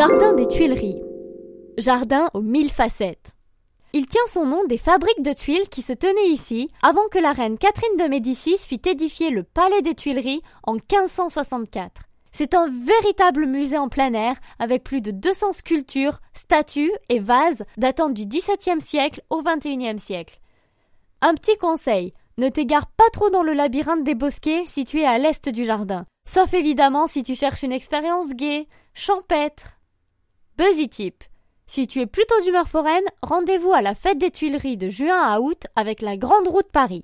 Jardin des Tuileries. Jardin aux mille facettes. Il tient son nom des fabriques de tuiles qui se tenaient ici avant que la reine Catherine de Médicis fît édifier le palais des Tuileries en 1564. C'est un véritable musée en plein air avec plus de 200 sculptures, statues et vases datant du XVIIe siècle au XXIe siècle. Un petit conseil, ne t'égare pas trop dans le labyrinthe des bosquets situé à l'est du jardin, sauf évidemment si tu cherches une expérience gaie, champêtre. Buzzy Tip. Si tu es plutôt d'humeur foraine, rendez-vous à la fête des Tuileries de juin à août avec la Grande Route Paris.